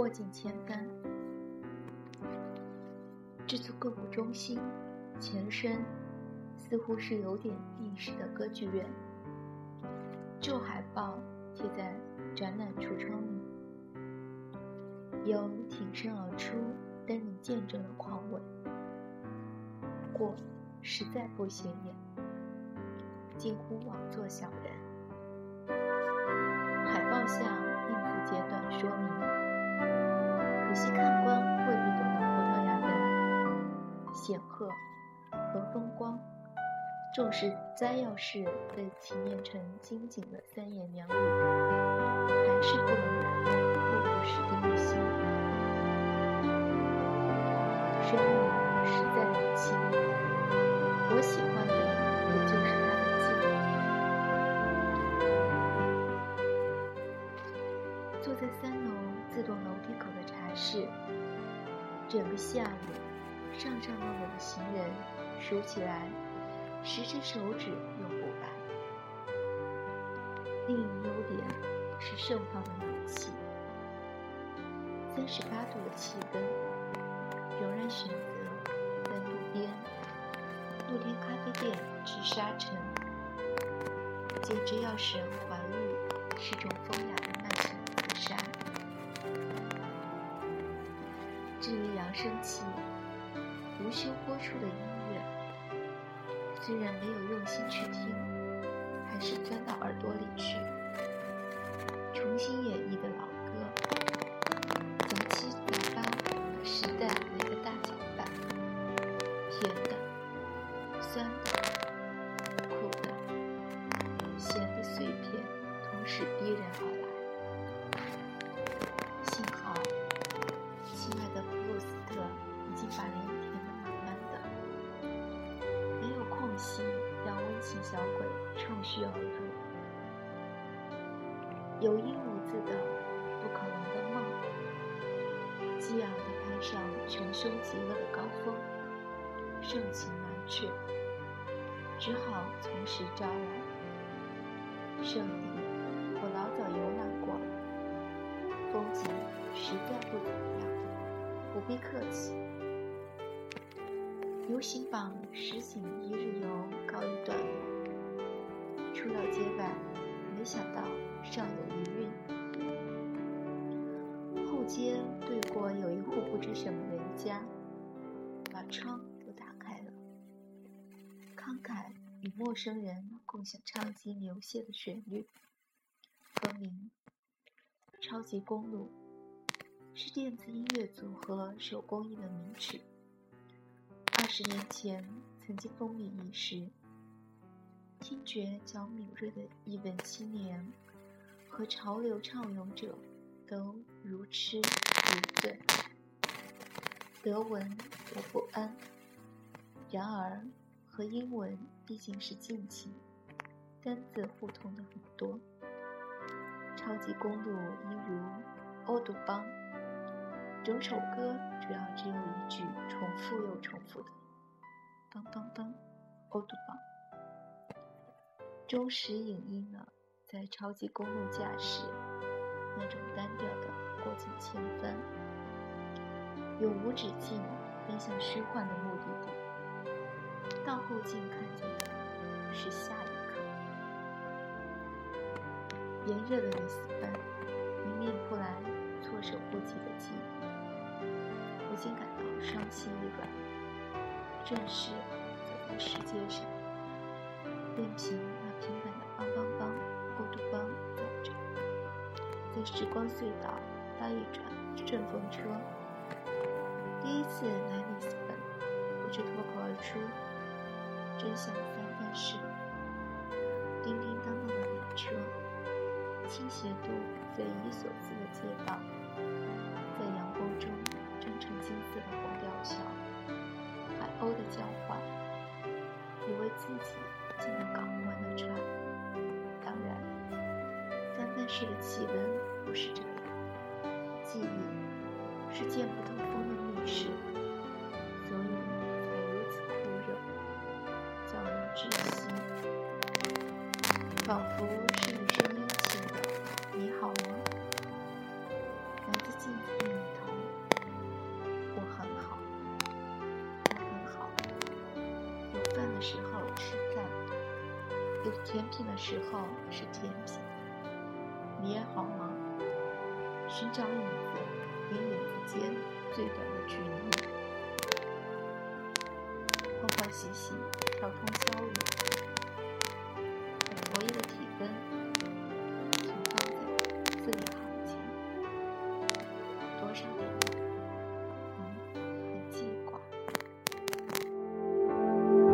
过尽千帆。这座购物中心前身似乎是有点历史的歌剧院，旧海报贴在展览橱窗里，有挺身而出登临见证的狂伟，不过实在不显眼，近乎枉做小人。海报下印字简短说明：仔细看官未必懂得葡萄牙的显赫和风光，重视摘要是被提炼成精简的三言两语，整个下午，上上落落的行人数起来，十只手指用不完。另一优点是盛放的暖气，三十八度的气温，仍然选择在路边露天咖啡店吃沙尘，简直要使人怀疑是种风雅的慢性自杀。至于扬声器，无休播出的音乐，虽然没有用心去听，还是钻到耳朵里去。重新演绎的老歌，杂七杂八，时代来个大搅拌，甜的、酸的、苦的、咸的碎片同时逼人而来。小鬼趁虚而入。有因无字的不可能的梦，激昂地攀上穷凶极恶的高峰，盛情难却，只好从实招来。圣地我老早游览过了，风景实在不怎么样，不必客气。游行榜实行一日过有一户不知什么人家，把窗都打开了，慷慨与陌生人共享唱机流泻的旋律，歌名《超级公路》，是电子音乐组合手工艺的名曲。二十年前曾经风靡一时，听觉较敏锐的译文青年和潮流畅泳者都如痴如醉。德文我不安，然而和英文毕竟是近亲，单字互通的很多。超级公路一如欧杜邦。整首歌主要只有一句重复又重复的“当当当”，欧杜邦。忠实影印了在超级公路驾驶那种单调的过尽千帆，永无止境奔向虚幻的目的地。到后镜看见的是下一刻。炎热的里斯本迎面扑来措手不及的记忆。不禁感到伤心一软，正是走在世界上，任凭那平凡的邦邦邦、欧杜邦走着，在时光隧道搭一转顺风车。第一次来里斯本，不知脱口而出，真想三藩市。叮叮当当的马车，倾斜度匪夷所思的街道，在阳光中。蒸成金色的红吊桥，海鸥的叫唤，以为自己进了港湾的船。当然，三藩市的气温不是这样，记忆是见不得风的是所以才如此酷热叫人窒息。仿佛是声音起的你好吗？来自镜子的你我很好我很好。有饭的时候吃饭有甜品的时候吃甜品。你也好吗？寻找你的最短的距离，欢欢喜喜，跳通宵夜。佛爷的体温。